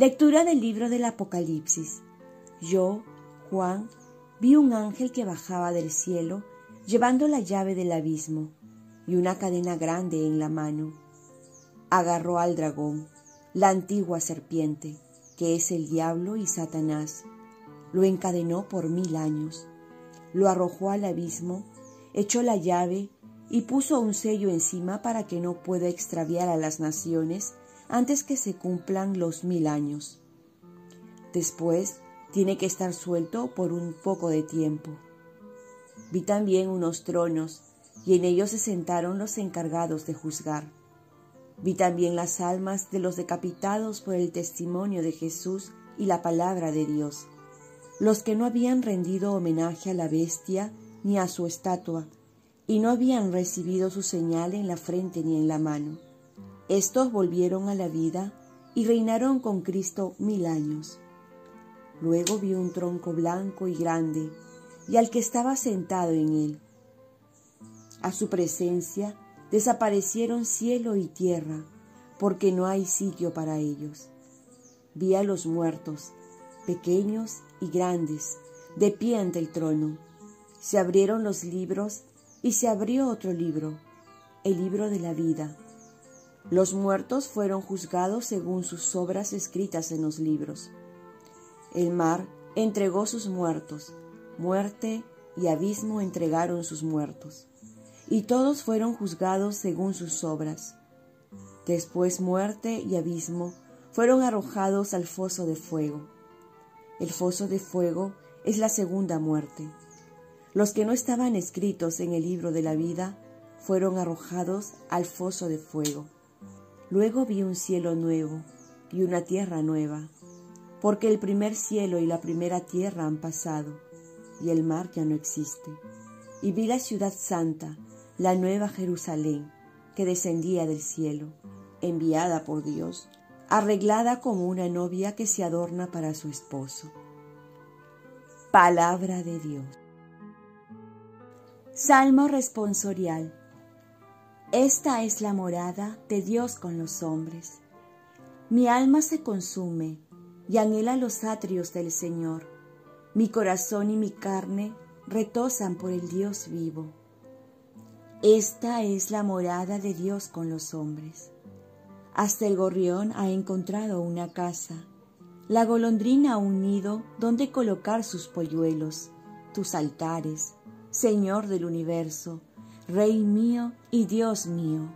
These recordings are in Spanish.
Lectura del libro del Apocalipsis. Yo, Juan, vi un ángel que bajaba del cielo llevando la llave del abismo y una cadena grande en la mano. Agarró al dragón, la antigua serpiente, que es el diablo y Satanás. Lo encadenó por mil años. Lo arrojó al abismo, echó la llave y puso un sello encima para que no pueda extraviar a las naciones antes que se cumplan los mil años. Después tiene que estar suelto por un poco de tiempo. Vi también unos tronos, y en ellos se sentaron los encargados de juzgar. Vi también las almas de los decapitados por el testimonio de Jesús y la palabra de Dios, los que no habían rendido homenaje a la bestia ni a su estatua, y no habían recibido su señal en la frente ni en la mano estos volvieron a la vida y reinaron con Cristo mil años. Luego vi un tronco blanco y grande y al que estaba sentado en él. A su presencia desaparecieron cielo y tierra, porque no hay sitio para ellos. Vi a los muertos, pequeños y grandes, de pie ante el trono. Se abrieron los libros y se abrió otro libro, el libro de la vida los muertos fueron juzgados según sus obras escritas en los libros. El mar entregó sus muertos, muerte y abismo entregaron sus muertos, y todos fueron juzgados según sus obras. Después muerte y abismo fueron arrojados al foso de fuego. El foso de fuego es la segunda muerte. Los que no estaban escritos en el libro de la vida fueron arrojados al foso de fuego. Luego vi un cielo nuevo y una tierra nueva, porque el primer cielo y la primera tierra han pasado, y el mar ya no existe. Y vi la ciudad santa, la nueva Jerusalén, que descendía del cielo, enviada por Dios, arreglada como una novia que se adorna para su esposo. Palabra de Dios. Salmo responsorial. Esta es la morada de Dios con los hombres. Mi alma se consume y anhela los atrios del Señor. Mi corazón y mi carne retosan por el Dios vivo. Esta es la morada de Dios con los hombres. Hasta el gorrión ha encontrado una casa, la golondrina un nido donde colocar sus polluelos, tus altares, Señor del universo, Rey mío y Dios mío.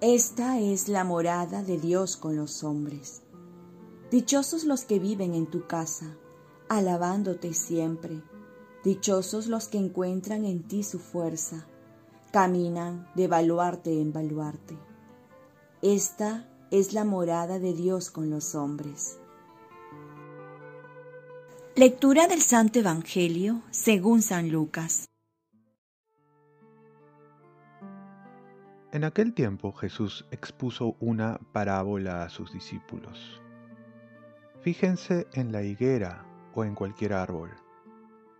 Esta es la morada de Dios con los hombres. Dichosos los que viven en tu casa, alabándote siempre. Dichosos los que encuentran en ti su fuerza, caminan de baluarte en baluarte. Esta es la morada de Dios con los hombres. Lectura del Santo Evangelio según San Lucas. En aquel tiempo Jesús expuso una parábola a sus discípulos. Fíjense en la higuera o en cualquier árbol.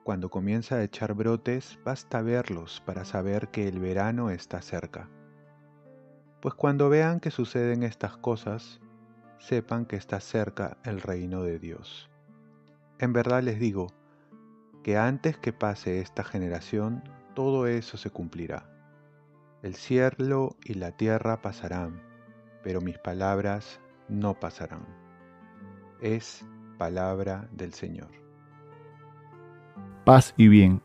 Cuando comienza a echar brotes, basta verlos para saber que el verano está cerca. Pues cuando vean que suceden estas cosas, sepan que está cerca el reino de Dios. En verdad les digo, que antes que pase esta generación, todo eso se cumplirá. El cielo y la tierra pasarán, pero mis palabras no pasarán. Es palabra del Señor. Paz y bien.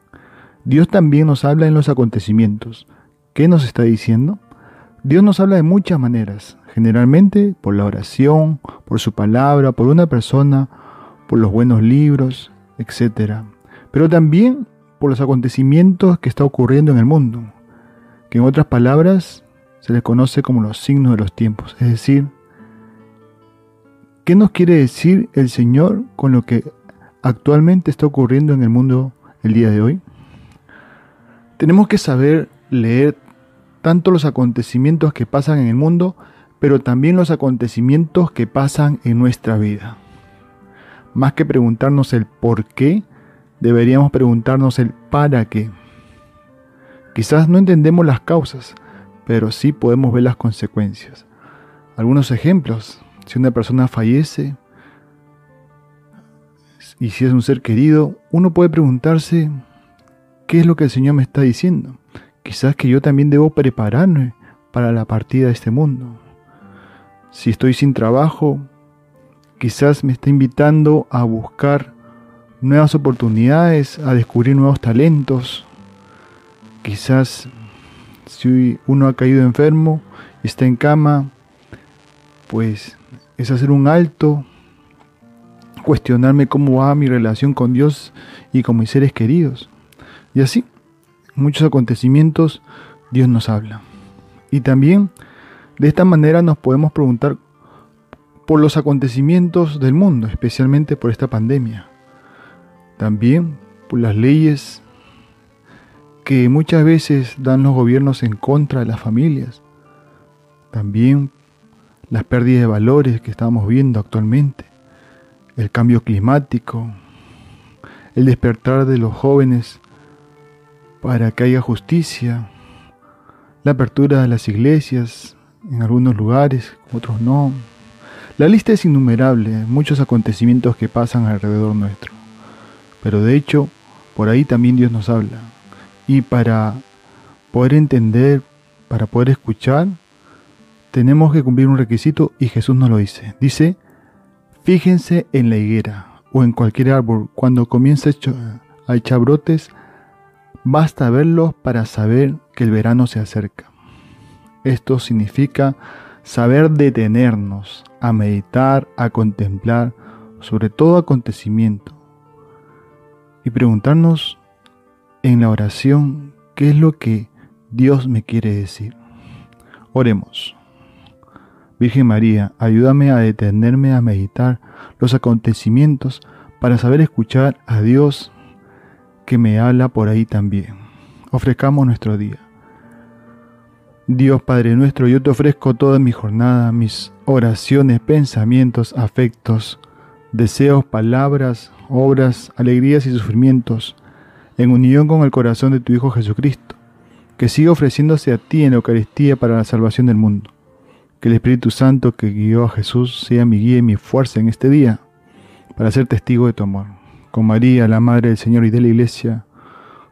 Dios también nos habla en los acontecimientos. ¿Qué nos está diciendo? Dios nos habla de muchas maneras, generalmente por la oración, por su palabra, por una persona, por los buenos libros, etc. Pero también por los acontecimientos que está ocurriendo en el mundo, en otras palabras se les conoce como los signos de los tiempos. Es decir, ¿qué nos quiere decir el Señor con lo que actualmente está ocurriendo en el mundo el día de hoy? Tenemos que saber leer tanto los acontecimientos que pasan en el mundo, pero también los acontecimientos que pasan en nuestra vida. Más que preguntarnos el por qué, deberíamos preguntarnos el para qué. Quizás no entendemos las causas, pero sí podemos ver las consecuencias. Algunos ejemplos. si una persona fallece y si es un ser querido, uno puede preguntarse qué es lo que el Señor me está diciendo. Quizás que yo también debo prepararme para la partida de este mundo. Si estoy sin trabajo, quizás me está invitando a buscar nuevas oportunidades, a descubrir nuevos talentos. Quizás si uno ha caído enfermo y está en cama, pues es hacer un alto, cuestionarme cómo va mi relación con Dios y con mis seres queridos. Y así, muchos acontecimientos, Dios nos habla. Y también de esta manera nos podemos preguntar por los acontecimientos del mundo, especialmente por esta pandemia. También por las leyes que muchas veces dan los gobiernos en contra de las familias. También las pérdidas de valores que estamos viendo actualmente. El cambio climático. El despertar de los jóvenes para que haya justicia. La apertura de las iglesias en algunos lugares, otros no. La lista es innumerable, muchos acontecimientos que pasan alrededor nuestro. Pero de hecho, por ahí también Dios nos habla. Y para poder entender, para poder escuchar, tenemos que cumplir un requisito y Jesús nos lo dice. Dice, fíjense en la higuera o en cualquier árbol, cuando comienza a echar brotes, basta verlos para saber que el verano se acerca. Esto significa saber detenernos, a meditar, a contemplar sobre todo acontecimiento y preguntarnos en la oración qué es lo que Dios me quiere decir. Oremos. Virgen María, ayúdame a detenerme a meditar los acontecimientos para saber escuchar a Dios que me habla por ahí también. Ofrezcamos nuestro día. Dios Padre nuestro, yo te ofrezco toda mi jornada, mis oraciones, pensamientos, afectos, deseos, palabras, obras, alegrías y sufrimientos, en unión con el corazón de tu Hijo Jesucristo, que siga ofreciéndose a ti en la Eucaristía para la salvación del mundo. Que el Espíritu Santo que guió a Jesús sea mi guía y mi fuerza en este día, para ser testigo de tu amor. Con María, la Madre del Señor y de la Iglesia,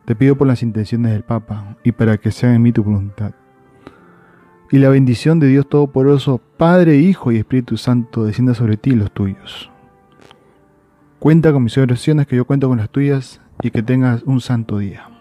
te pido por las intenciones del Papa y para que sea en mí tu voluntad. Y la bendición de Dios Todopoderoso, Padre, Hijo y Espíritu Santo, descienda sobre ti y los tuyos. Cuenta con mis oraciones, que yo cuento con las tuyas y que tengas un santo día.